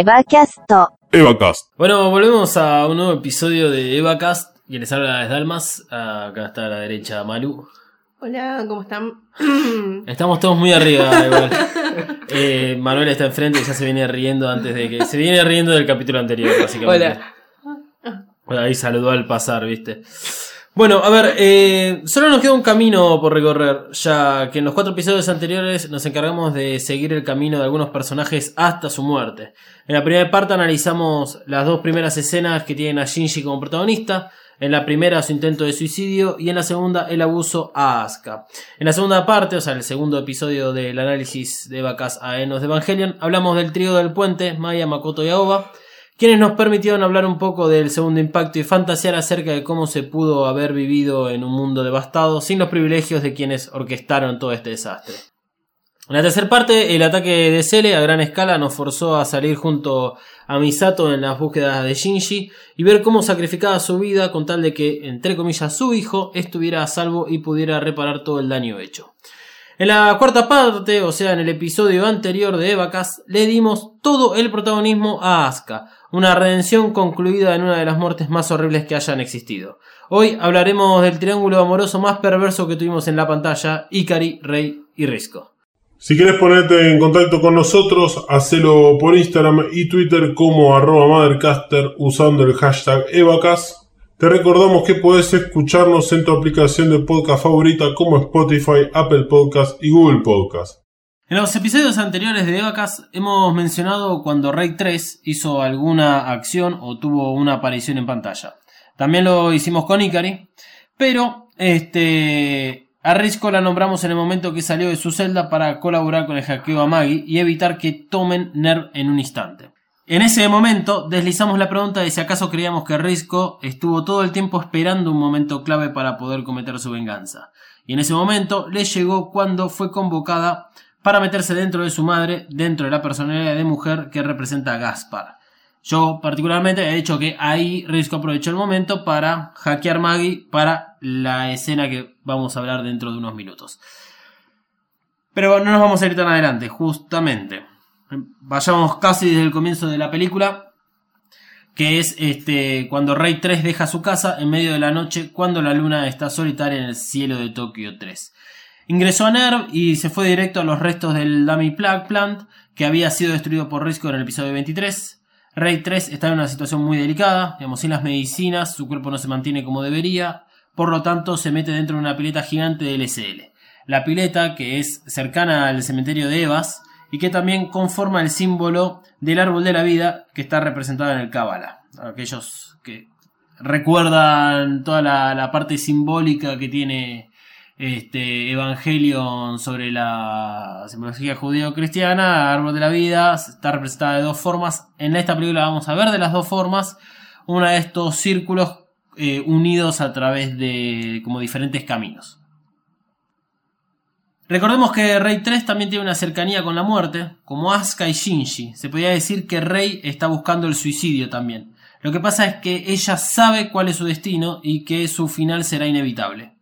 EvaCast. EvaCast. Bueno, volvemos a un nuevo episodio de EvaCast. Quien les habla es Dalmas. Acá está a la derecha Malu. Hola, ¿cómo están? Estamos todos muy arriba, igual. Eh, Manuel está enfrente y ya se viene riendo antes de que. Se viene riendo del capítulo anterior, básicamente. Hola. Ahí saludó al pasar, ¿viste? Bueno, a ver, eh, solo nos queda un camino por recorrer, ya que en los cuatro episodios anteriores nos encargamos de seguir el camino de algunos personajes hasta su muerte. En la primera parte analizamos las dos primeras escenas que tienen a Shinji como protagonista, en la primera su intento de suicidio y en la segunda el abuso a Asuka. En la segunda parte, o sea, el segundo episodio del análisis de vacas a Enos de Evangelion, hablamos del trío del puente, Maya, Makoto y Aoba, quienes nos permitieron hablar un poco del segundo impacto y fantasear acerca de cómo se pudo haber vivido en un mundo devastado sin los privilegios de quienes orquestaron todo este desastre. En la tercera parte, el ataque de Cele a gran escala nos forzó a salir junto a Misato en las búsquedas de Shinji y ver cómo sacrificaba su vida con tal de que, entre comillas, su hijo estuviera a salvo y pudiera reparar todo el daño hecho. En la cuarta parte, o sea, en el episodio anterior de Evacas, le dimos todo el protagonismo a Asuka, una redención concluida en una de las muertes más horribles que hayan existido. Hoy hablaremos del triángulo amoroso más perverso que tuvimos en la pantalla, Ikari, Rey y Risco. Si quieres ponerte en contacto con nosotros, hacelo por Instagram y Twitter como arroba Mothercaster usando el hashtag EvaCast. Te recordamos que puedes escucharnos en tu aplicación de podcast favorita como Spotify, Apple Podcast y Google Podcast. En los episodios anteriores de Evacas hemos mencionado cuando Rey 3 hizo alguna acción o tuvo una aparición en pantalla. También lo hicimos con Ikari, pero este a Risco la nombramos en el momento que salió de su celda para colaborar con el hackeo a Maggie y evitar que tomen Nerv en un instante. En ese momento deslizamos la pregunta de si acaso creíamos que Risco estuvo todo el tiempo esperando un momento clave para poder cometer su venganza. Y en ese momento le llegó cuando fue convocada para meterse dentro de su madre, dentro de la personalidad de mujer que representa a Gaspar. Yo particularmente he dicho que ahí Risco aprovechó el momento para hackear Maggie para la escena que vamos a hablar dentro de unos minutos. Pero no nos vamos a ir tan adelante, justamente. Vayamos casi desde el comienzo de la película, que es este cuando Rey 3 deja su casa en medio de la noche cuando la luna está solitaria en el cielo de Tokio 3. Ingresó a NERV y se fue directo a los restos del Dummy Plant que había sido destruido por Risco en el episodio 23. Rey 3 está en una situación muy delicada, digamos, sin las medicinas, su cuerpo no se mantiene como debería, por lo tanto se mete dentro de una pileta gigante de LSL. La pileta, que es cercana al cementerio de Evas, y que también conforma el símbolo del árbol de la vida que está representado en el Cábala. Aquellos que recuerdan toda la, parte simbólica que tiene este Evangelion sobre la simbología judío-cristiana, árbol de la vida, está representada de dos formas. En esta película vamos a ver de las dos formas una de estos círculos eh, unidos a través de como diferentes caminos. Recordemos que Rey 3 también tiene una cercanía con la muerte, como Asuka y Shinji. Se podría decir que Rey está buscando el suicidio también. Lo que pasa es que ella sabe cuál es su destino y que su final será inevitable.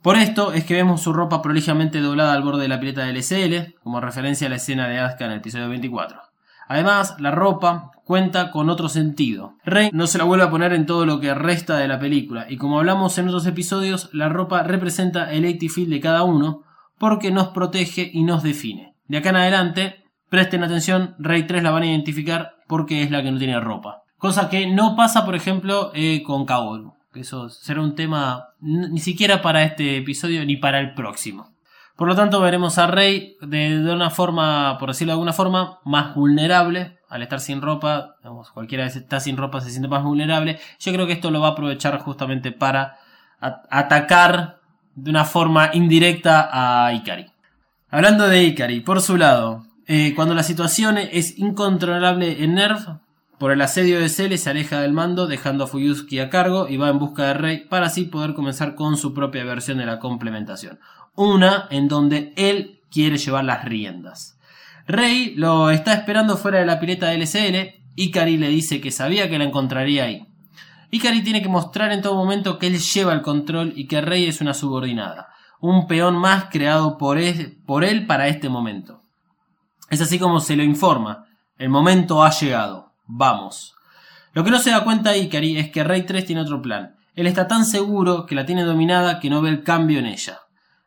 Por esto es que vemos su ropa prolijamente doblada al borde de la pileta del LSL, como referencia a la escena de Asuka en el episodio 24. Además, la ropa cuenta con otro sentido. Rey no se la vuelve a poner en todo lo que resta de la película, y como hablamos en otros episodios, la ropa representa el 80 feel de cada uno, porque nos protege y nos define. De acá en adelante, presten atención, Rey 3 la van a identificar porque es la que no tiene ropa. Cosa que no pasa, por ejemplo, eh, con Kaoru. Eso será un tema ni siquiera para este episodio ni para el próximo. Por lo tanto, veremos a Rey de, una forma, por decirlo de alguna forma, más vulnerable. Al estar sin ropa, cualquiera que está sin ropa se siente más vulnerable. Yo creo que esto lo va a aprovechar justamente para atacar de una forma indirecta a Ikari. Hablando de Ikari, por su lado, eh, cuando la situación es incontrolable en Nerv, por el asedio de Cele se aleja del mando, dejando a Fuyusuki a cargo y va en busca de Rey para así poder comenzar con su propia versión de la complementación. Una en donde él quiere llevar las riendas. Rey lo está esperando fuera de la pileta de LCL. Ikari le dice que sabía que la encontraría ahí. Ikari tiene que mostrar en todo momento que él lleva el control y que Rey es una subordinada, un peón más creado por él, para este momento. Es así como se lo informa, El momento ha llegado. Vamos. Lo que no se da cuenta Ikari es que Rey 3 tiene otro plan. Él está tan seguro que la tiene dominada que no ve el cambio en ella.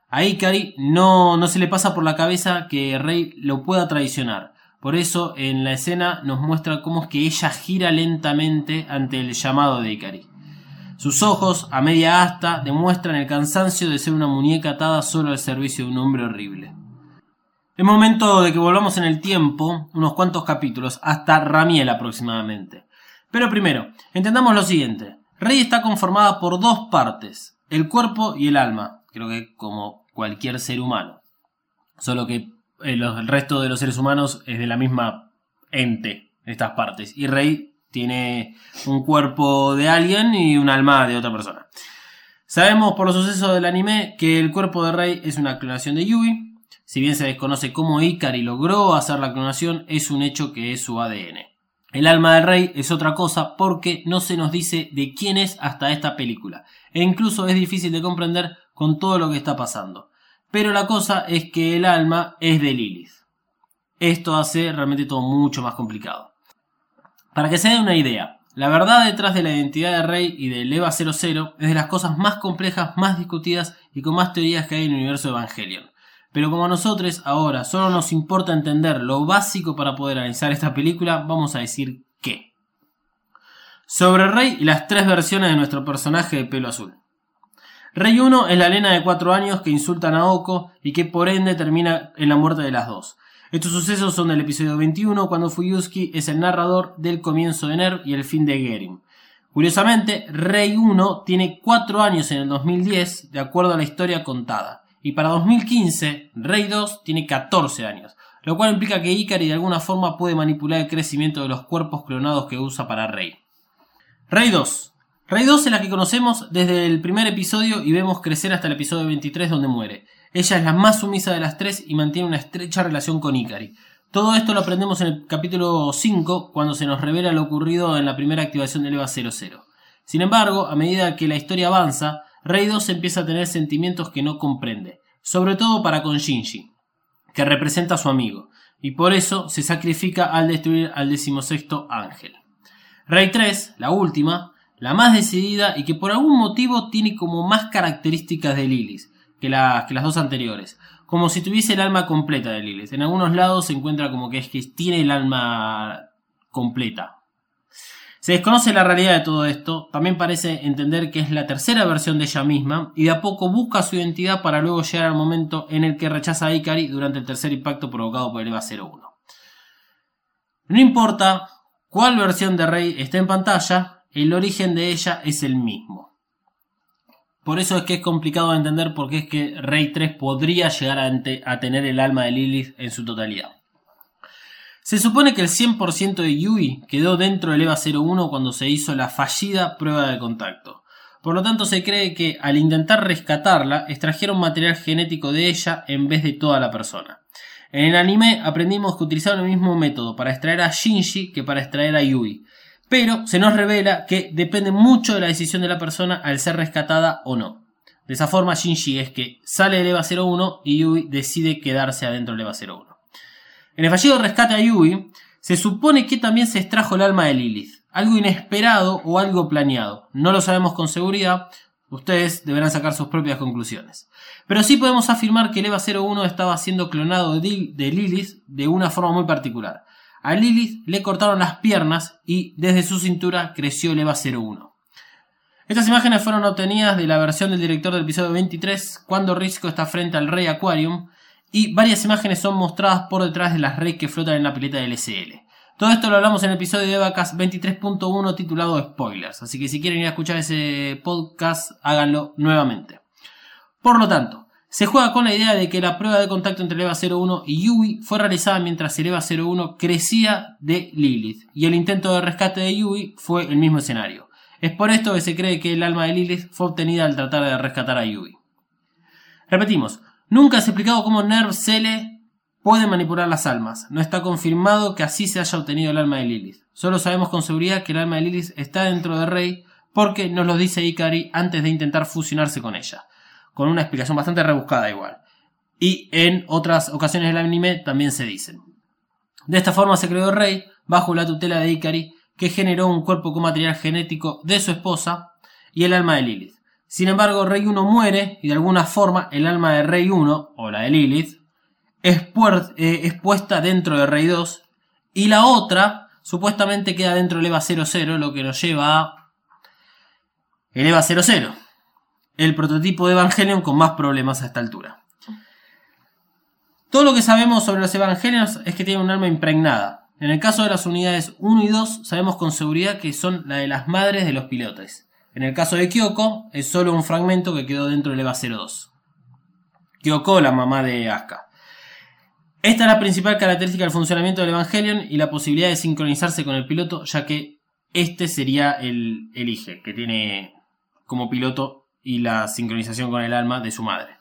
A Ikari no, no se le pasa por la cabeza que Rey lo pueda traicionar. Por eso en la escena nos muestra cómo es que ella gira lentamente ante el llamado de Ikari. Sus ojos, a media asta, demuestran el cansancio de ser una muñeca atada solo al servicio de un hombre horrible. Es momento de que volvamos en el tiempo, unos cuantos capítulos, hasta Ramiel aproximadamente. Pero primero, entendamos lo siguiente. Rey está conformada por dos partes, el cuerpo y el alma, creo que como cualquier ser humano. Solo que el, el resto de los seres humanos es de la misma ente, estas partes. Y Rey tiene un cuerpo de alguien y un alma de otra persona. Sabemos por los sucesos del anime que el cuerpo de Rey es una clonación de Yui. Si bien se desconoce cómo Ikari logró hacer la clonación, es un hecho que es su ADN. El alma del rey es otra cosa porque no se nos dice de quién es hasta esta película. E incluso es difícil de comprender con todo lo que está pasando. Pero la cosa es que el alma es de Lilith. Esto hace realmente todo mucho más complicado. Para que se den una idea, la verdad detrás de la identidad de Rey y del EVA 00 es de las cosas más complejas, más discutidas y con más teorías que hay en el universo de Evangelion. Pero como a nosotros ahora solo nos importa entender lo básico para poder analizar esta película, vamos a decir qué. Sobre Rey y las tres versiones de nuestro personaje de pelo azul. Rey 1 es la Lena de 4 años que insulta a Naoko y que por ende termina en la muerte de las dos. Estos sucesos son del episodio 21 cuando Fuyuski es el narrador del comienzo de Nerv y el fin de Gerim. Curiosamente, Rey 1 tiene 4 años en el 2010 de acuerdo a la historia contada. Y para 2015, Rey 2 tiene 14 años, lo cual implica que Ikari de alguna forma puede manipular el crecimiento de los cuerpos clonados que usa para Rey. Rey 2. Rey 2 es la que conocemos desde el primer episodio y vemos crecer hasta el episodio 23 donde muere. Ella es la más sumisa de las tres y mantiene una estrecha relación con Ikari. Todo esto lo aprendemos en el capítulo 5 cuando se nos revela lo ocurrido en la primera activación del EVA 00. Sin embargo, a medida que la historia avanza, Rey 2 empieza a tener sentimientos que no comprende, sobre todo para con Shinji, que representa a su amigo, y por eso se sacrifica al destruir al decimosexto ángel. Rey 3, la última, la más decidida y que por algún motivo tiene como más características de Lilith que, que las dos anteriores, como si tuviese el alma completa de Lilith. En algunos lados se encuentra como que es que tiene el alma completa, se desconoce la realidad de todo esto, también parece entender que es la tercera versión de ella misma y de a poco busca su identidad para luego llegar al momento en el que rechaza a Ikari durante el tercer impacto provocado por el EVA 01. No importa cuál versión de Rey está en pantalla, el origen de ella es el mismo. Por eso es que es complicado de entender por qué es que Rey 3 podría llegar a, a tener el alma de Lilith en su totalidad. Se supone que el 100% de Yui quedó dentro del EVA 01 cuando se hizo la fallida prueba de contacto. Por lo tanto, se cree que al intentar rescatarla, extrajeron material genético de ella en vez de toda la persona. En el anime aprendimos que utilizaron el mismo método para extraer a Shinji que para extraer a Yui. Pero se nos revela que depende mucho de la decisión de la persona al ser rescatada o no. De esa forma, Shinji es que sale del EVA 01 y Yui decide quedarse adentro del EVA 01. En el fallido rescate a Yui, se supone que también se extrajo el alma de Lilith. Algo inesperado o algo planeado. No lo sabemos con seguridad. Ustedes deberán sacar sus propias conclusiones. Pero sí podemos afirmar que el EVA 01 estaba siendo clonado de Lilith de una forma muy particular. A Lilith le cortaron las piernas y desde su cintura creció el EVA 01. Estas imágenes fueron obtenidas de la versión del director del episodio 23 cuando Risco está frente al Rey Aquarium y varias imágenes son mostradas por detrás de las redes que flotan en la pileta del SL. Todo esto lo hablamos en el episodio de Vacas 23.1 titulado Spoilers, así que si quieren ir a escuchar ese podcast, háganlo nuevamente. Por lo tanto, se juega con la idea de que la prueba de contacto entre EVA 01 y Yui fue realizada mientras el EVA 01 crecía de Lilith, y el intento de rescate de Yui fue el mismo escenario. Es por esto que se cree que el alma de Lilith fue obtenida al tratar de rescatar a Yui. Repetimos, Nunca se ha explicado cómo Nerv Cele puede manipular las almas. No está confirmado que así se haya obtenido el alma de Lilith. Solo sabemos con seguridad que el alma de Lilith está dentro de Rey porque nos lo dice Ikari antes de intentar fusionarse con ella. Con una explicación bastante rebuscada igual. Y en otras ocasiones del anime también se dicen. De esta forma se creó Rey, bajo la tutela de Ikari, que generó un cuerpo con material genético de su esposa y el alma de Lilith. Sin embargo, Rey 1 muere y de alguna forma el alma de Rey 1, o la de Lilith, es, eh, puesta dentro de Rey 2 y la otra supuestamente queda dentro del EVA 00, lo que nos lleva a el EVA 00, el prototipo de Evangelion con más problemas a esta altura. Todo lo que sabemos sobre los Evangelions es que tienen un alma impregnada. En el caso de las unidades 1 y 2 sabemos con seguridad que son la de las madres de los pilotes. En el caso de Kyoko es solo un fragmento que quedó dentro del EVA 02. Kyoko, la mamá de Asuka. Esta es la principal característica del funcionamiento del Evangelion y la posibilidad de sincronizarse con el piloto, ya que este sería el, el que tiene como piloto y la sincronización con el alma de su madre.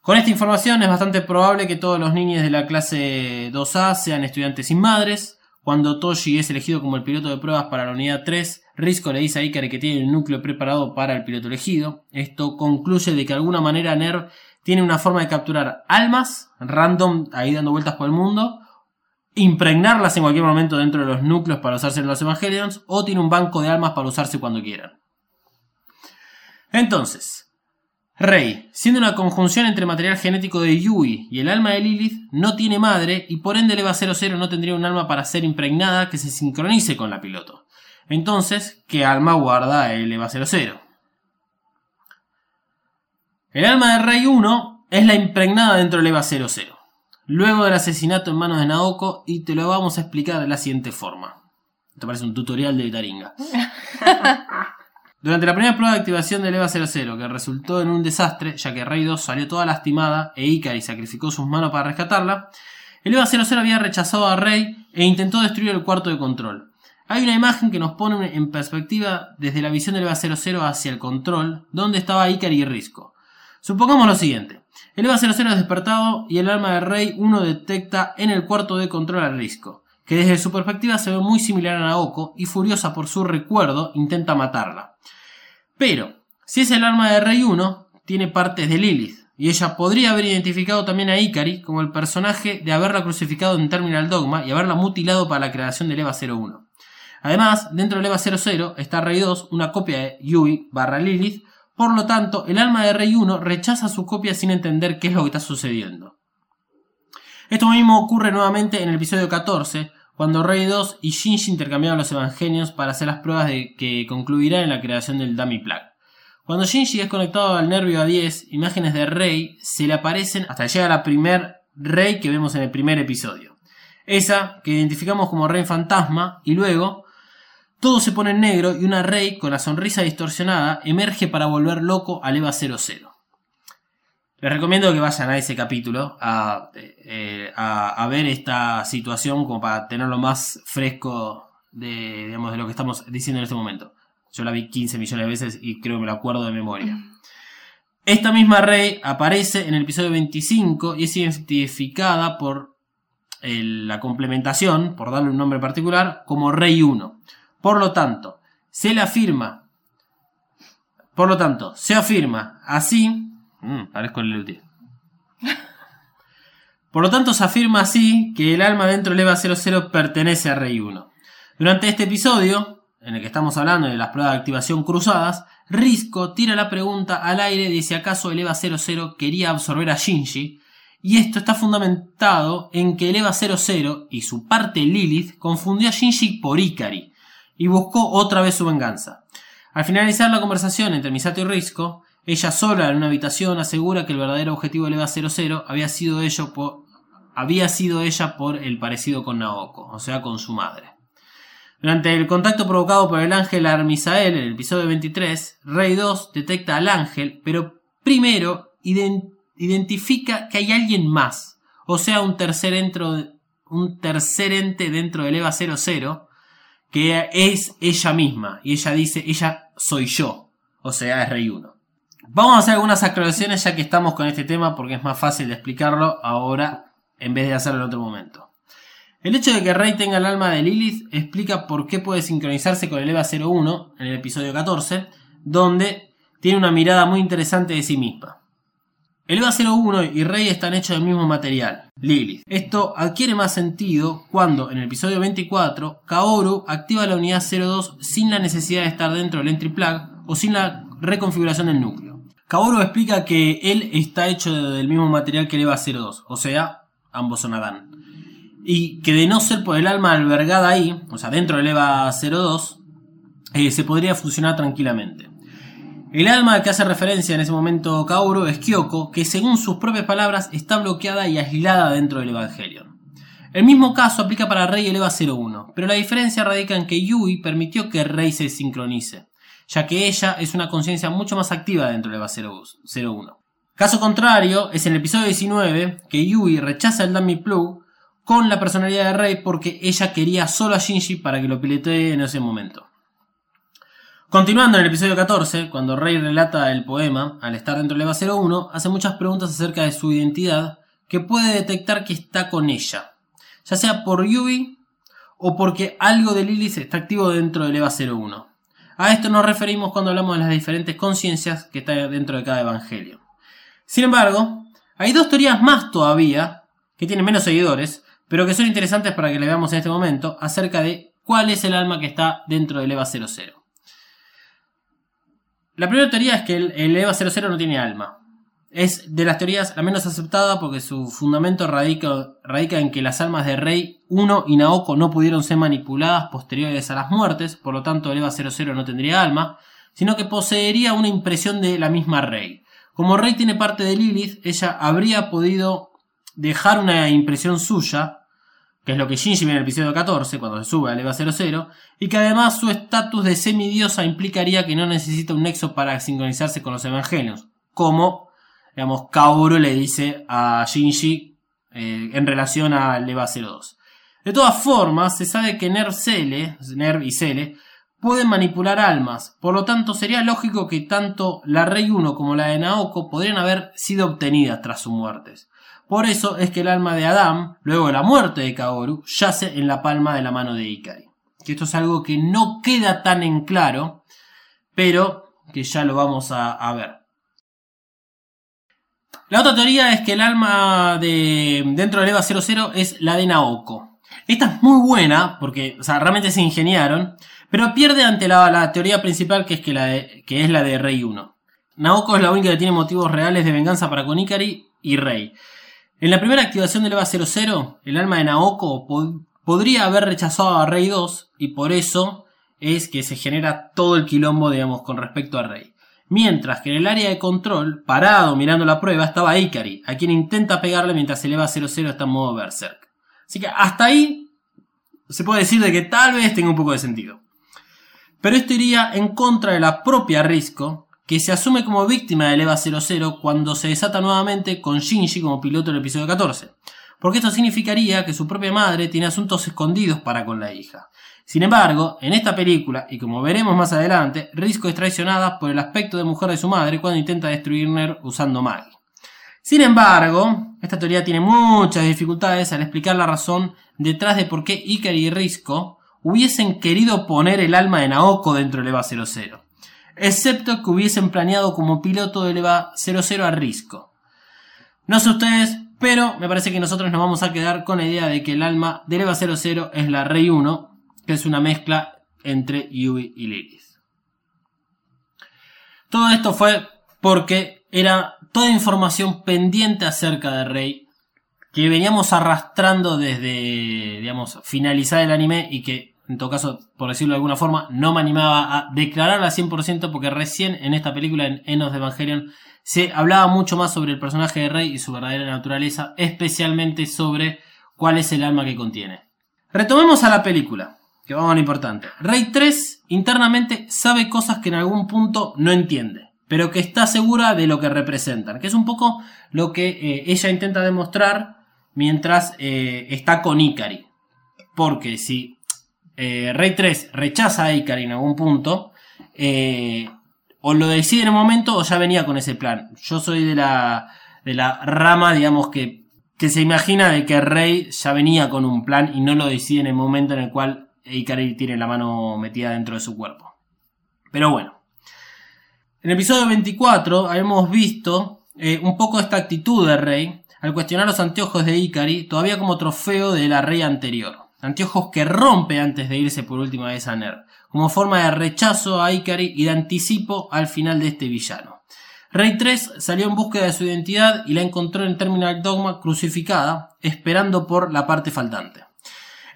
Con esta información es bastante probable que todos los niños de la clase 2A sean estudiantes sin madres. Cuando Toshi es elegido como el piloto de pruebas para la unidad 3, Risco le dice a Ikari que tiene el núcleo preparado para el piloto elegido. Esto concluye de que de alguna manera Nerv tiene una forma de capturar almas random ahí dando vueltas por el mundo, impregnarlas en cualquier momento dentro de los núcleos para usarse en los Evangelions, o tiene un banco de almas para usarse cuando quieran. Entonces, Rey, siendo una conjunción entre material genético de Yui y el alma de Lilith, no tiene madre y por ende el EVA 00 no tendría un alma para ser impregnada que se sincronice con la piloto. Entonces, ¿qué alma guarda el EVA 00? El alma de Rey 1 es la impregnada dentro del EVA 00. Luego del asesinato en manos de Naoko, y te lo vamos a explicar de la siguiente forma. Te parece un tutorial de Taringa. Durante la primera prueba de activación del EVA 00, que resultó en un desastre, ya que Rey 2 salió toda lastimada e Ikari sacrificó sus manos para rescatarla, el EVA 00 había rechazado a Rey e intentó destruir el cuarto de control. Hay una imagen que nos pone en perspectiva desde la visión del EVA 00 hacia el control, donde estaba Ikari y Risco. Supongamos lo siguiente. El EVA 00 es despertado y el alma de Rey 1 detecta en el cuarto de control a Risco, que desde su perspectiva se ve muy similar a Naoko y furiosa por su recuerdo intenta matarla. Pero, si es el arma de Rey 1, tiene partes de Lilith, y ella podría haber identificado también a Ikari como el personaje de haberla crucificado en Terminal Dogma y haberla mutilado para la creación del EVA 01. Además, dentro del EVA 00 está Rey 2, una copia de Yui barra Lilith, por lo tanto, el alma de Rey 1 rechaza su copia sin entender qué es lo que está sucediendo. Esto mismo ocurre nuevamente en el episodio 14, cuando Rey 2 y Shinji intercambiaron los evangelios para hacer las pruebas de que concluirán en la creación del Dummy Plug. Cuando Shinji es conectado al nervio A10, imágenes de Rey se le aparecen hasta que llega la primer Rey que vemos en el primer episodio. Esa que identificamos como Rey fantasma y luego todo se pone en negro y una Rey con la sonrisa distorsionada emerge para volver loco al EVA 00. Les recomiendo que vayan a ese capítulo eh, a, ver esta situación como para tenerlo más fresco de, digamos, de lo que estamos diciendo en este momento. Yo la vi 15 millones de veces y creo que me lo acuerdo de memoria. Esta misma Rey aparece en el episodio 25 y es identificada por la complementación, por darle un nombre particular, como Rey 1. Por lo tanto, se le afirma, por lo tanto, se afirma así Mm, parezco el Por lo tanto, se afirma así que el alma dentro del EVA 00 pertenece a Rey 1. Durante este episodio, en el que estamos hablando de las pruebas de activación cruzadas, Risco tira la pregunta al aire de si acaso el EVA 00 quería absorber a Shinji, y esto está fundamentado en que el EVA 00 y su parte Lilith confundió a Shinji por Ikari, y buscó otra vez su venganza. Al finalizar la conversación entre Misato y Risco, ella sola en una habitación asegura que el verdadero objetivo del EVA 00 había sido, ella por el parecido con Naoko, o sea, con su madre. Durante el contacto provocado por el ángel Armisael en el episodio 23, Rey 2 detecta al ángel, pero primero identifica que hay alguien más, o sea, un tercer, un tercer ente dentro del EVA 00, que es ella misma, y ella dice, ella soy yo, o sea, es Rey 1. Vamos a hacer algunas aclaraciones ya que estamos con este tema porque es más fácil de explicarlo ahora en vez de hacerlo en otro momento. El hecho de que Rey tenga el alma de Lilith explica por qué puede sincronizarse con el EVA 01 en el episodio 14, donde tiene una mirada muy interesante de sí misma. El EVA 01 y Rey están hechos del mismo material, Lilith. Esto adquiere más sentido cuando en el episodio 24 Kaoru activa la unidad 02 sin la necesidad de estar dentro del entry plug o sin la reconfiguración del núcleo. Kaoru explica que él está hecho del mismo material que el EVA 02, o sea, ambos son Adán. Y que de no ser por el alma albergada ahí, o sea, dentro del EVA 02, eh, se podría fusionar tranquilamente. El alma que hace referencia en ese momento Kaoru es Kyoko, que según sus propias palabras está bloqueada y aislada dentro del Evangelion. El mismo caso aplica para Rey y el EVA 01, pero la diferencia radica en que Yui permitió que Rey se sincronice, ya que ella es una conciencia mucho más activa dentro del EVA 01. Caso contrario es en el episodio 19 que Yui rechaza el Dummy Plug con la personalidad de Rey porque ella quería solo a Shinji para que lo pilotee en ese momento. Continuando en el episodio 14, cuando Rey relata el poema, al estar dentro del EVA 01, hace muchas preguntas acerca de su identidad que puede detectar que está con ella, ya sea por Yui o porque algo de Lilith está activo dentro del EVA 01. A esto nos referimos cuando hablamos de las diferentes conciencias que está dentro de cada evangelio. Sin embargo, hay dos teorías más todavía, que tienen menos seguidores, pero que son interesantes para que le veamos en este momento, acerca de cuál es el alma que está dentro del EVA 00. La primera teoría es que el, EVA 00 no tiene alma. Es de las teorías la menos aceptada porque su fundamento radica, radica en que las almas de Rey 1 y Naoko no pudieron ser manipuladas posteriores a las muertes, por lo tanto el EVA 00 no tendría alma, sino que poseería una impresión de la misma Rey. Como Rey tiene parte de Lilith, ella habría podido dejar una impresión suya que es lo que Shinji ve en el episodio 14, cuando se sube al EVA 00, y que además su estatus de semidiosa implicaría que no necesita un nexo para sincronizarse con los evangelios, como, digamos, Kaoru le dice a Shinji eh, en relación al EVA 02. De todas formas, se sabe que Nerv, Cele, Nerv y Cele pueden manipular almas, por lo tanto sería lógico que tanto la Rey 1 como la de Naoko podrían haber sido obtenidas tras sus muertes. Por eso es que el alma de Adam, luego de la muerte de Kaoru, yace en la palma de la mano de Ikari. Que esto es algo que no queda tan en claro, pero que ya lo vamos a, ver. La otra teoría es que el alma de dentro del EVA 00 es la de Naoko. Esta es muy buena porque realmente se ingeniaron, pero pierde ante la, teoría principal que es, que, la que es la de Rey 1. Naoko es la única que tiene motivos reales de venganza para con Ikari y Rey. En la primera activación del EVA 00, el alma de Naoko podría haber rechazado a Rey 2 y por eso es que se genera todo el quilombo, digamos, con respecto a Rey. Mientras que en el área de control, parado mirando la prueba, estaba Ikari, a quien intenta pegarle mientras el EVA 00 está en modo Berserk. Así que hasta ahí se puede decir de que tal vez tenga un poco de sentido. Pero esto iría en contra de la propia Risco, que se asume como víctima del EVA 00 cuando se desata nuevamente con Shinji como piloto en el episodio 14. Porque esto significaría que su propia madre tiene asuntos escondidos para con la hija. Sin embargo, en esta película, y como veremos más adelante, Risco es traicionada por el aspecto de mujer de su madre cuando intenta destruir Ner usando Maggie. Sin embargo, esta teoría tiene muchas dificultades al explicar la razón detrás de por qué Ikari y Risco hubiesen querido poner el alma de Naoko dentro del EVA 00 excepto que hubiesen planeado como piloto del EVA 00 a Risco. No sé ustedes, pero me parece que nosotros nos vamos a quedar con la idea de que el alma del EVA 00 es la Rey 1, que es una mezcla entre Yui y Lilith. Todo esto fue porque era toda información pendiente acerca de Rey que veníamos arrastrando desde, digamos, finalizar el anime y que en todo caso, por decirlo de alguna forma, no me animaba a declararla 100% porque recién en esta película, en Enos de Evangelion, se hablaba mucho más sobre el personaje de Rey y su verdadera naturaleza, especialmente sobre cuál es el alma que contiene. Retomemos a la película, que vamos a lo importante. Rey 3 internamente sabe cosas que en algún punto no entiende, pero que está segura de lo que representan, que es un poco lo que eh, ella intenta demostrar mientras eh, está con Ikari. Porque si eh, Rey 3 rechaza a Ikari en algún punto, o lo decide en un momento o ya venía con ese plan. Yo soy de la, de la rama, digamos, que, que se imagina de que Rey ya venía con un plan y no lo decide en el momento en el cual Ikari tiene la mano metida dentro de su cuerpo. Pero bueno. En el episodio 24 hemos visto eh, un poco esta actitud de Rey al cuestionar los anteojos de Ikari todavía como trofeo de la Rey anterior. Anteojos que rompe antes de irse por última vez a Ner, como forma de rechazo a Ikari y de anticipo al final de este villano. Rey 3 salió en búsqueda de su identidad y la encontró en Terminal Dogma crucificada, esperando por la parte faltante.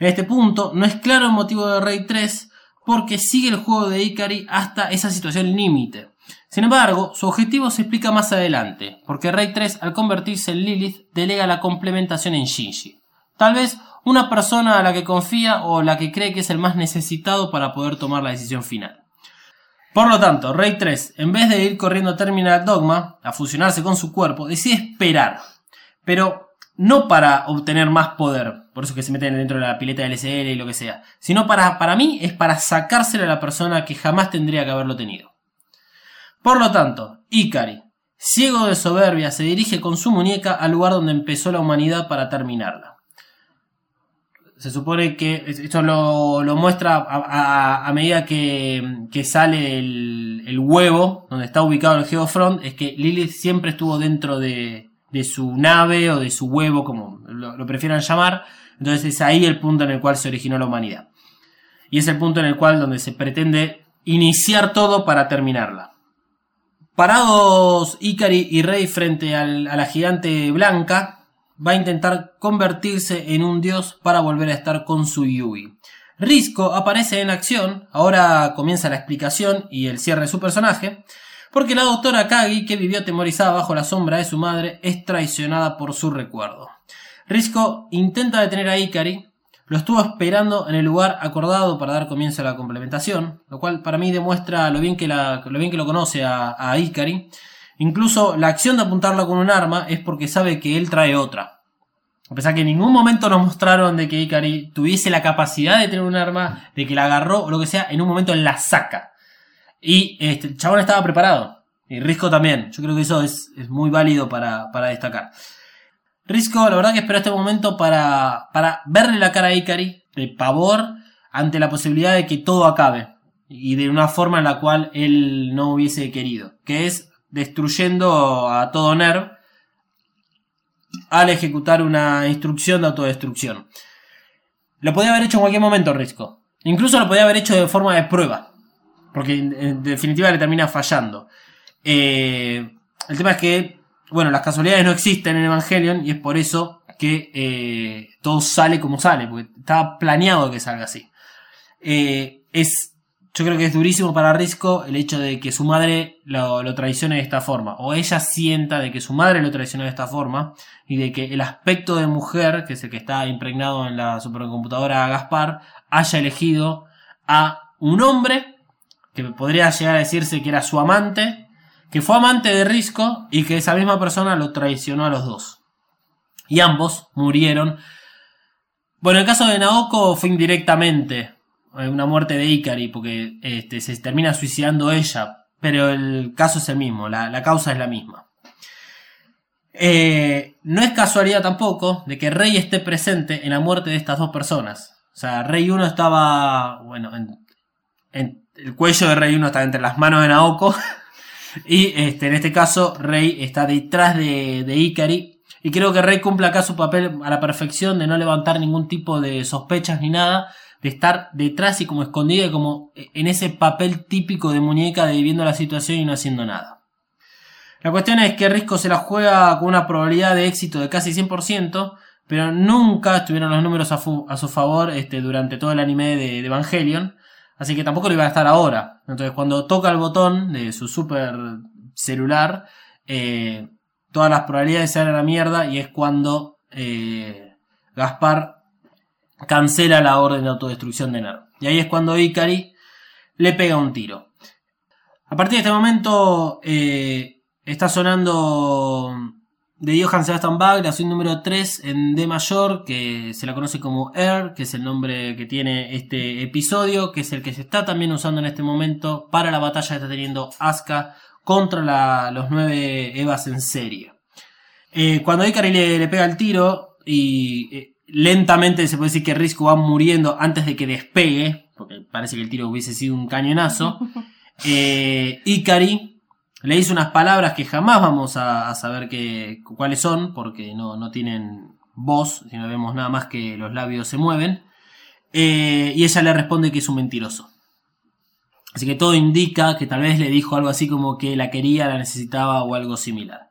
En este punto, no es claro el motivo de Rey 3 porque sigue el juego de Ikari hasta esa situación límite. Sin embargo, su objetivo se explica más adelante, porque Rey 3 al convertirse en Lilith delega la complementación en Shinji. Tal vez una persona a la que confía o la que cree que es el más necesitado para poder tomar la decisión final. Por lo tanto, Rey 3, en vez de ir corriendo a Terminal Dogma, a fusionarse con su cuerpo, decide esperar. Pero no para obtener más poder, por eso que se meten dentro de la pileta del SL y lo que sea, sino para, para mí es para sacárselo a la persona que jamás tendría que haberlo tenido. Por lo tanto, Ikari, ciego de soberbia, se dirige con su muñeca al lugar donde empezó la humanidad para terminarla. Se supone que esto lo, lo muestra a, medida que, que sale el, el, huevo donde está ubicado el Geofront, es que Lilith siempre estuvo dentro de, de su nave o de su huevo, como lo, prefieran llamar. Entonces es ahí el punto en el cual se originó la humanidad. Y es el punto en el cual donde se pretende iniciar todo para terminarla. Parados Ikari y Rey frente al, a la gigante blanca, va a intentar convertirse en un dios para volver a estar con su Yui. Risco aparece en acción, ahora comienza la explicación y el cierre de su personaje, porque la doctora Kagi, que vivió atemorizada bajo la sombra de su madre, es traicionada por su recuerdo. Risco intenta detener a Ikari, lo estuvo esperando en el lugar acordado para dar comienzo a la complementación, lo cual para mí demuestra lo bien que, lo conoce a, a Ikari. Incluso la acción de apuntarlo con un arma es porque sabe que él trae otra. A pesar que en ningún momento nos mostraron de que Ikari tuviese la capacidad de tener un arma, de que la agarró o lo que sea, en un momento la saca. Y este, el chabón estaba preparado. Y Risco también. Yo creo que eso es, muy válido para, para, destacar. Risco, la verdad que esperó este momento para, para verle la cara a Ikari de pavor ante la posibilidad de que todo acabe. Y de una forma en la cual él no hubiese querido. Que es destruyendo a todo Nerv al ejecutar una instrucción de autodestrucción. Lo podía haber hecho en cualquier momento Risco. Incluso lo podía haber hecho de forma de prueba. Porque en definitiva le termina fallando. Eh, el tema es que, bueno, las casualidades no existen en Evangelion y es por eso que eh, todo sale como sale. Porque estaba planeado que salga así. Eh, es yo creo que es durísimo para Risco el hecho de que su madre lo, lo, traicione de esta forma, o ella sienta de que su madre lo traicionó de esta forma, y de que el aspecto de mujer, que es el que está impregnado en la supercomputadora Gaspar, haya elegido a un hombre, que podría llegar a decirse que era su amante, que fue amante de Risco, y que esa misma persona lo traicionó a los dos. Y ambos murieron. Bueno, el caso de Naoko fue indirectamente una muerte de Ikari, porque este, se termina suicidando ella, pero el caso es el mismo, la, causa es la misma. Eh, no es casualidad tampoco de que Rey esté presente en la muerte de estas dos personas. O sea, Rey 1 estaba, bueno, en, en, el cuello de Rey 1 está entre las manos de Naoko. Y este, en este caso, Rey está detrás de, de Ikari. Y creo que Rey cumple acá su papel a la perfección de no levantar ningún tipo de sospechas ni nada, de estar detrás y como escondida, como en ese papel típico de muñeca de viviendo la situación y no haciendo nada. La cuestión es que Risco se la juega con una probabilidad de éxito de casi 100%, pero nunca estuvieron los números a, a su favor este, durante todo el anime de, Evangelion, así que tampoco lo iba a estar ahora. Entonces cuando toca el botón de su super celular, eh, todas las probabilidades se dan a la mierda y es cuando eh, Gaspar cancela la orden de autodestrucción de Nerv. Y ahí es cuando Ikari le pega un tiro. A partir de este momento eh, está sonando de Johann Sebastian Bach, la suite número 3 en D mayor, que se la conoce como Air, que es el nombre que tiene este episodio, que es el que se está también usando en este momento para la batalla que está teniendo Asuka contra la, los nueve Evas en serie. Eh, cuando Ikari le, le, pega el tiro y eh, lentamente se puede decir que Risco va muriendo antes de que despegue, porque parece que el tiro hubiese sido un cañonazo. Eh, Ikari le dice unas palabras que jamás vamos a, saber que, cuáles son, porque no, no tienen voz, sino vemos nada más que los labios se mueven. Eh, y ella le responde que es un mentiroso. Así que todo indica que tal vez le dijo algo así como que la quería, la necesitaba o algo similar.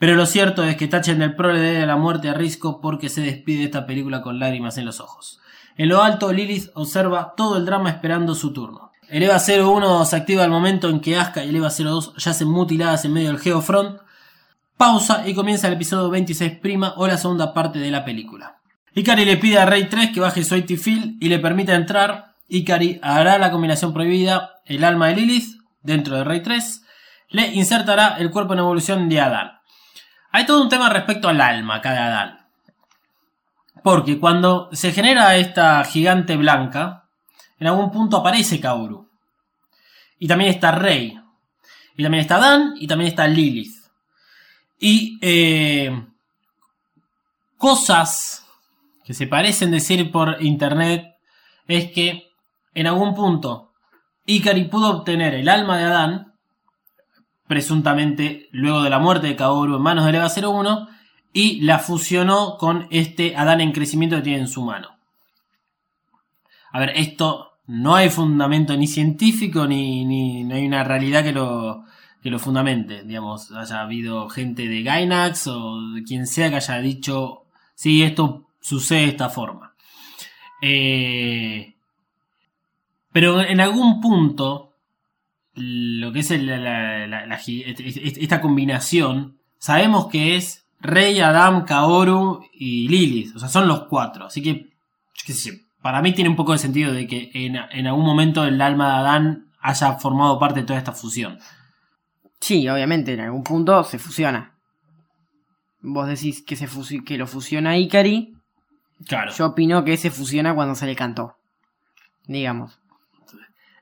Pero lo cierto es que tachen del pro le debe la muerte a Risco porque se despide de esta película con lágrimas en los ojos. En lo alto, Lilith observa todo el drama esperando su turno. El EVA 01 se activa al momento en que Asuka y el EVA 02 yacen mutiladas en medio del Geofront. Pausa y comienza el episodio 26' o la segunda parte de la película. Ikari le pide a Rey 3 que baje su IT Field y le permita entrar. Ikari hará la combinación prohibida, el alma de Lilith, dentro de Rey 3. Le insertará el cuerpo en evolución de Adán. Hay todo un tema respecto al alma acá de Adán. Porque cuando se genera esta gigante blanca, en algún punto aparece Kaoru. Y también está Rey. Y también está Adán y también está Lilith. Y eh, cosas que se parecen decir por internet es que en algún punto Ikari pudo obtener el alma de Adán, presuntamente luego de la muerte de Kaoru en manos de Eva 01, y la fusionó con este Adán en crecimiento que tiene en su mano. A ver, esto no hay fundamento ni científico ni, ni no hay una realidad que lo, que lo fundamente. Digamos, haya habido gente de Gainax o de quien sea que haya dicho, sí, esto sucede de esta forma. Eh, pero en algún punto, lo que es la- la- la- esta combinación, sabemos que es Rey, Adam, Kaoru y Lilith. O sea, son los cuatro. Así que, qué sé, para mí tiene un poco de sentido de que en, en algún momento el alma de Adán haya formado parte de toda esta fusión. Sí, obviamente, en algún punto se fusiona. Vos decís que, se fusi- que lo fusiona Ikari. Claro. Yo opino que se fusiona cuando se le cantó. Digamos.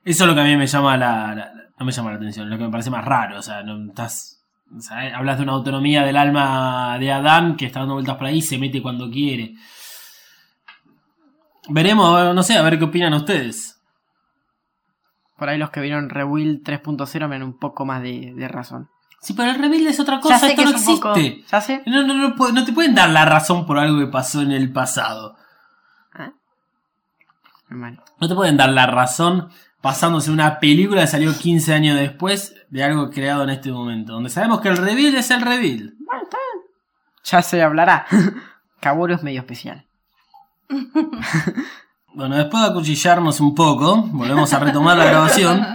Eso es lo que a mí me llama la, la- no me llama la atención, lo que me parece más raro, o sea, no estás o sea, hablas de una autonomía del alma de Adán que está dando vueltas por ahí y se mete cuando quiere. Veremos, no sé, a ver qué opinan ustedes. Por ahí los que vieron Rebuild 3.0 me dan un poco más de, de razón. Sí, pero el reveal es otra cosa, esto no es un poco- existe. Ya sé. No, no, no, te pueden dar la razón por algo que pasó en el pasado. Ah. Bueno. No te pueden dar la razón pasándose una película que salió 15 años después de algo creado en este momento. Donde sabemos que el reveal es el reveal. Ya se hablará. Kaworu es medio especial. Bueno, después de acuchillarnos un poco, volvemos a retomar la grabación.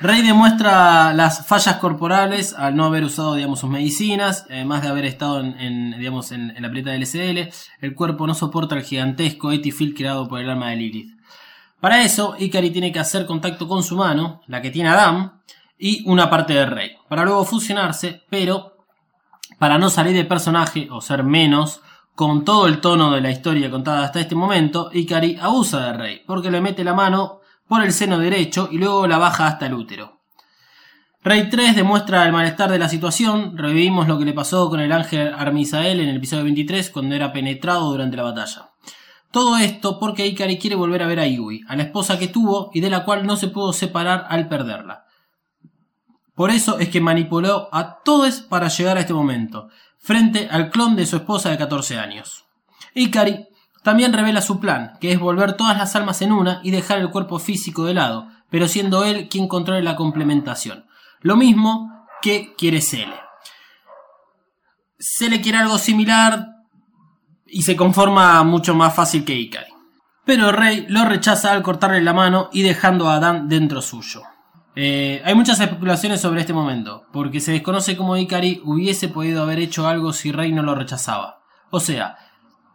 Rey demuestra las fallas corporales al no haber usado, digamos, sus medicinas, además de haber estado en, digamos, en, en la prieta del SL. El cuerpo no soporta el gigantesco Etifil creado por el alma de Lilith. Para eso, Ikari tiene que hacer contacto con su mano, la que tiene Adam, y una parte de Rey, para luego fusionarse, pero para no salir de personaje o ser menos, con todo el tono de la historia contada hasta este momento, Ikari abusa de Rey, porque le mete la mano por el seno derecho y luego la baja hasta el útero. Rey 3 demuestra el malestar de la situación, revivimos lo que le pasó con el ángel Armisael en el episodio 23 cuando era penetrado durante la batalla. Todo esto porque Ikari quiere volver a ver a Yui, a la esposa que tuvo y de la cual no se pudo separar al perderla. Por eso es que manipuló a todos para llegar a este momento, frente al clon de su esposa de 14 años. Ikari también revela su plan, que es volver todas las almas en una y dejar el cuerpo físico de lado, pero siendo él quien controle la complementación. Lo mismo que quiere Cele. Cele quiere algo similar y se conforma mucho más fácil que Ikari. Pero Rey lo rechaza al cortarle la mano y dejando a Adán dentro suyo. Eh, hay muchas especulaciones sobre este momento, porque se desconoce cómo Ikari hubiese podido haber hecho algo si Rey no lo rechazaba. O sea,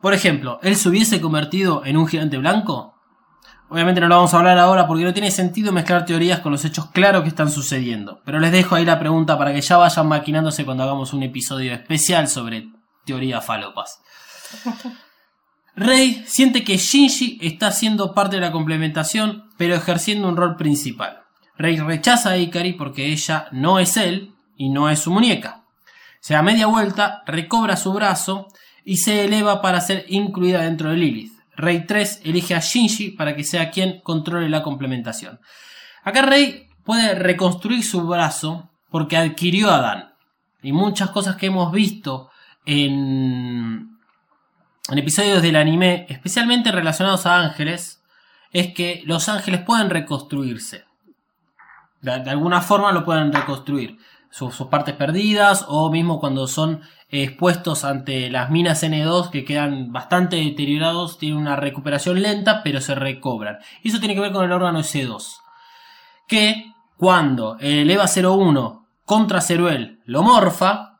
por ejemplo, ¿él se hubiese convertido en un gigante blanco? Obviamente no lo vamos a hablar ahora porque no tiene sentido mezclar teorías con los hechos claros que están sucediendo. Pero les dejo ahí la pregunta para que ya vayan maquinándose cuando hagamos un episodio especial sobre teorías falopas. Rey siente que Shinji está siendo parte de la complementación, pero ejerciendo un rol principal. Rey rechaza a Ikari porque ella no es él y no es su muñeca. Se da media vuelta, recobra su brazo y se eleva para ser incluida dentro de Lilith. Rey 3 elige a Shinji para que sea quien controle la complementación. Acá Rey puede reconstruir su brazo porque adquirió a Dan. Y muchas cosas que hemos visto en, en episodios del anime, especialmente relacionados a ángeles, es que los ángeles pueden reconstruirse. De, alguna forma lo pueden reconstruir. Sus, sus partes perdidas o mismo cuando son expuestos ante las minas N2 que quedan bastante deteriorados, tienen una recuperación lenta pero se recobran. Y eso tiene que ver con el órgano S2. Que cuando el EVA 01 contra Ceruel lo morfa,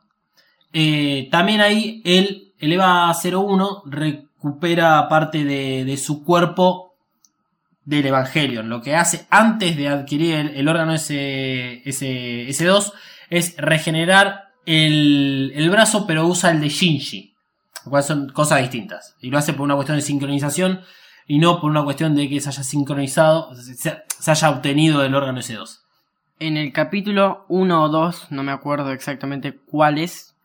eh, también ahí el, el EVA 01 recupera parte de, de su cuerpo del Evangelion. Lo que hace antes de adquirir el, el órgano S, S, S2 es regenerar el, el, brazo, pero usa el de Shinji. Lo cual son cosas distintas. Y lo hace por una cuestión de sincronización y no por una cuestión de que se haya sincronizado, se, se haya obtenido el órgano S2. En el capítulo 1 o 2, no me acuerdo exactamente cuál es,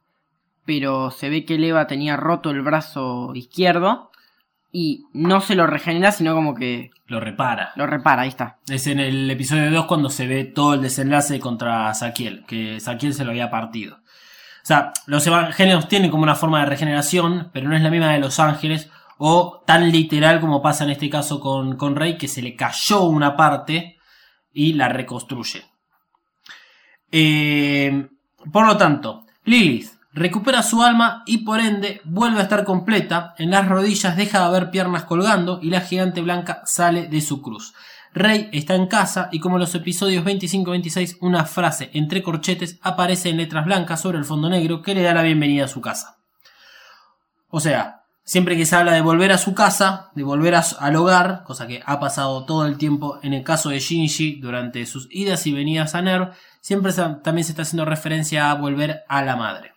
pero se ve que Eva tenía roto el brazo izquierdo y no se lo regenera, sino como que Lo repara. lo repara, ahí está. Es en el episodio 2 cuando se ve todo el desenlace contra Saquiel, que Saquiel se lo había partido. O sea, los evangelios tienen como una forma de regeneración, pero no es la misma de los ángeles, o tan literal como pasa en este caso con, con Rey, que se le cayó una parte y la reconstruye. Eh, por lo tanto, Lilith recupera su alma y por ende vuelve a estar completa. En las rodillas deja de haber piernas colgando y la gigante blanca sale de su cruz. Rey está en casa y como en los episodios 25-26 una frase entre corchetes aparece en letras blancas sobre el fondo negro que le da la bienvenida a su casa. O sea, siempre que se habla de volver a su casa, de volver a al hogar, cosa que ha pasado todo el tiempo en el caso de Shinji durante sus idas y venidas a NERV, siempre también se está haciendo referencia a volver a la madre.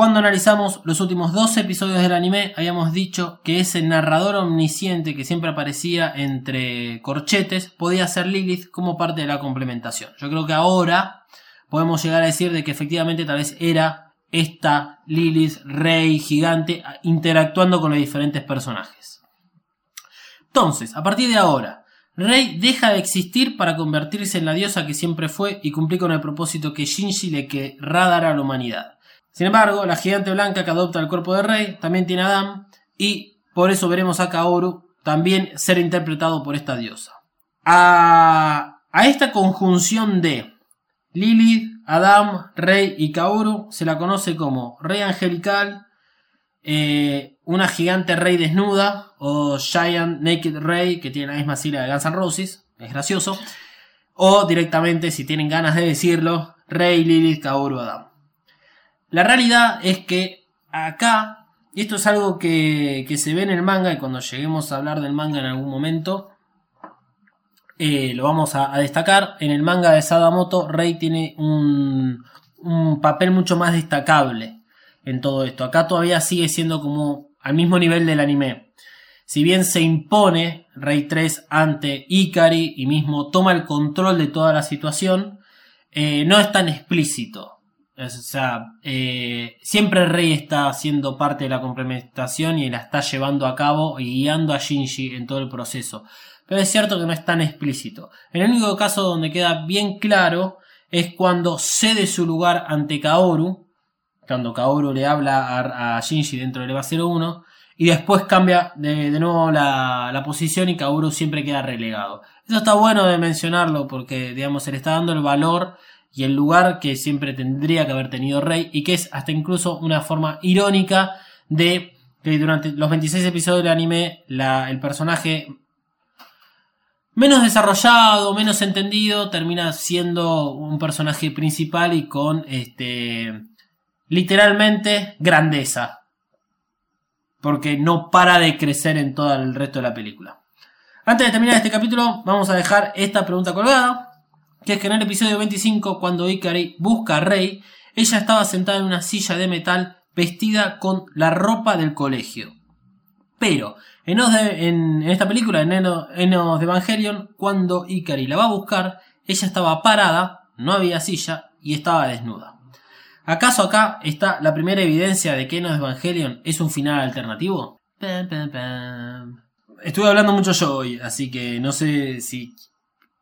Cuando analizamos los últimos dos episodios del anime, habíamos dicho que ese narrador omnisciente que siempre aparecía entre corchetes podía ser Lilith como parte de la complementación. Yo creo que ahora podemos llegar a decir de que efectivamente tal vez era esta Lilith, rey, gigante, interactuando con los diferentes personajes. Entonces, a partir de ahora, Rey deja de existir para convertirse en la diosa que siempre fue y cumplir con el propósito que Shinji le querrá dar a la humanidad. Sin embargo, la gigante blanca que adopta el cuerpo de Rey también tiene a Adam y por eso veremos a Kaoru también ser interpretado por esta diosa. A, a esta conjunción de Lilith, Adam, Rey y Kaoru se la conoce como Rey Angelical, eh, una gigante Rey desnuda o Giant Naked Rey que tiene la misma sigla de Guns N' Roses, es gracioso, o directamente, si tienen ganas de decirlo, Rey, Lilith, Kaoru, Adam. La realidad es que acá, y esto es algo que, que se ve en el manga, y cuando lleguemos a hablar del manga en algún momento, eh, lo vamos a, destacar. En el manga de Sadamoto, Rey tiene un, un papel mucho más destacable en todo esto. Acá todavía sigue siendo como al mismo nivel del anime. Si bien se impone Rey 3 ante Ikari y mismo toma el control de toda la situación, eh, no es tan explícito. O sea, eh, siempre Rey está siendo parte de la complementación y la está llevando a cabo y guiando a Shinji en todo el proceso. Pero es cierto que no es tan explícito. El único caso donde queda bien claro es cuando cede su lugar ante Kaoru, cuando Kaoru le habla a, Shinji dentro del EVA 01, y después cambia de, nuevo la, la posición y Kaoru siempre queda relegado. Eso está bueno de mencionarlo porque, digamos, se le está dando el valor y el lugar que siempre tendría que haber tenido Rey y que es hasta incluso una forma irónica de que durante los 26 episodios del anime la- el personaje menos desarrollado, menos entendido, termina siendo un personaje principal y con este literalmente grandeza. Porque no para de crecer en todo el resto de la película. Antes de terminar este capítulo, vamos a dejar esta pregunta colgada. Que es que en el episodio 25, cuando Ikari busca a Rey, ella estaba sentada en una silla de metal vestida con la ropa del colegio. Pero en, Oz de- en- en esta película, en Eno- Enos de Evangelion, cuando Ikari la va a buscar, ella estaba parada, no había silla y estaba desnuda. ¿Acaso acá está la primera evidencia de que Enos de Evangelion es un final alternativo? Pam, pam, pam. Estuve hablando mucho yo hoy, así que no sé si,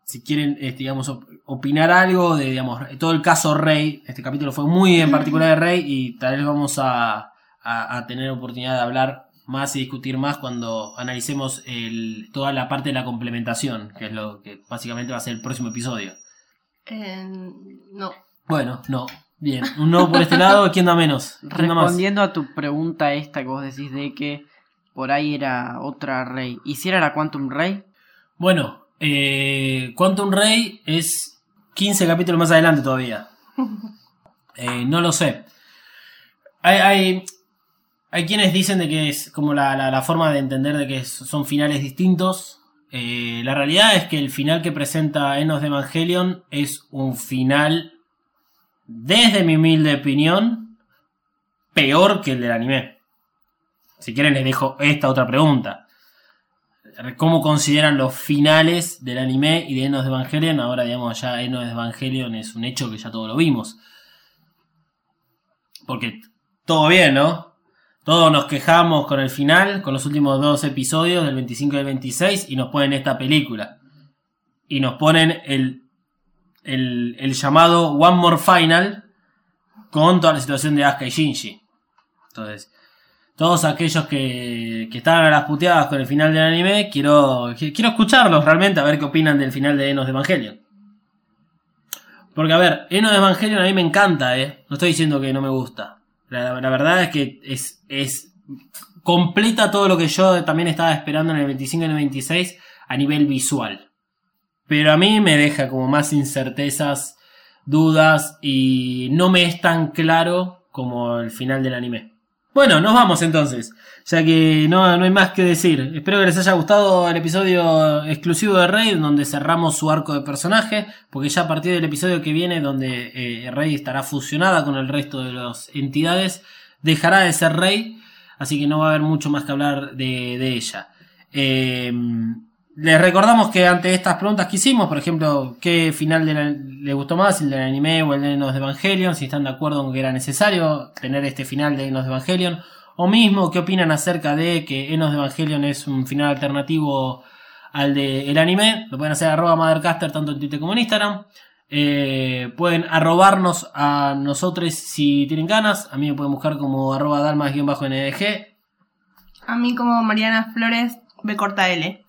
si quieren, este, digamos, op- opinar algo de, digamos, todo el caso Rey. Este capítulo fue muy en particular de Rey y tal vez vamos a, a- a tener oportunidad de hablar más y discutir más cuando analicemos el, toda la parte de la complementación, que es lo que básicamente va a ser el próximo episodio. Eh, no. Bueno, no. Bien, un no por este lado, ¿quién da menos? ¿Quién da más? Respondiendo a tu pregunta esta que vos decís de que por ahí era otra rey. ¿Y si era la Quantum Rey? Bueno, eh, Quantum Ray es 15 capítulos más adelante todavía. Eh, no lo sé. Hay, hay, hay quienes dicen de que es como la, la- la forma de entender de que son finales distintos. Eh, la realidad es que el final que presenta Enos de Evangelion es un final, desde mi humilde opinión, peor que el del anime. Si quieren les dejo esta otra pregunta cómo consideran los finales del anime y de Enos de Evangelion. Ahora, digamos, ya Enos de Evangelion es un hecho que ya todos lo vimos. Porque todo bien, ¿no? Todos nos quejamos con el final, con los últimos dos episodios, del 25 y del 26, y nos ponen esta película. Y nos ponen el, el, el llamado One More Final con toda la situación de Asuka y Shinji. Entonces, todos aquellos que, que estaban a las puteadas con el final del anime, quiero, qui- quiero escucharlos realmente a ver qué opinan del final de Enos de Evangelion. Porque, a ver, Enos de Evangelion a mí me encanta, ¿eh? No estoy diciendo que no me gusta. La, verdad es que es, es. completa todo lo que yo también estaba esperando en el 25 y el 26 a nivel visual. Pero a mí me deja como más incertezas, dudas y no me es tan claro como el final del anime. Bueno, nos vamos entonces, ya que no, no hay más que decir. Espero que les haya gustado el episodio exclusivo de Rey, donde cerramos su arco de personaje, porque ya a partir del episodio que viene, donde eh, Rey estará fusionada con el resto de las entidades, dejará de ser Rey, así que no va a haber mucho más que hablar de, de ella. Eh, les recordamos que ante estas preguntas que hicimos, por ejemplo, qué final de le gustó más, el del anime o el de Enos de Evangelion, si están de acuerdo con que era necesario tener este final de Enos de Evangelion, o mismo qué opinan acerca de que Enos de Evangelion es un final alternativo al del el anime, lo pueden hacer arroba Mothercaster tanto en Twitter como en Instagram. Eh, pueden arrobarnos a nosotros si tienen ganas, a mí me pueden buscar como arroba dalmas-ndg, A mí como Mariana Flores, B corta L.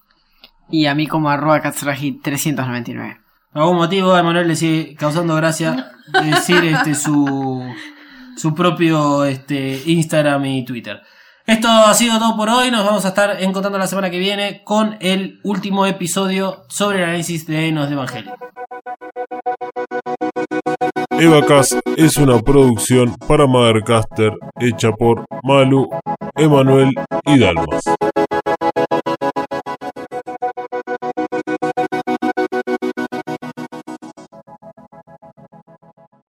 Y a mí como arroba Katsuragi 399. Por algún motivo a Emanuel le sigue causando gracia decir este su, su propio este, Instagram y Twitter. Esto ha sido todo por hoy. Nos vamos a estar encontrando la semana que viene con el último episodio sobre el análisis de Enos de Evangelio. Evacast es una producción para Mothercaster hecha por Malu, Emanuel y Dalmas.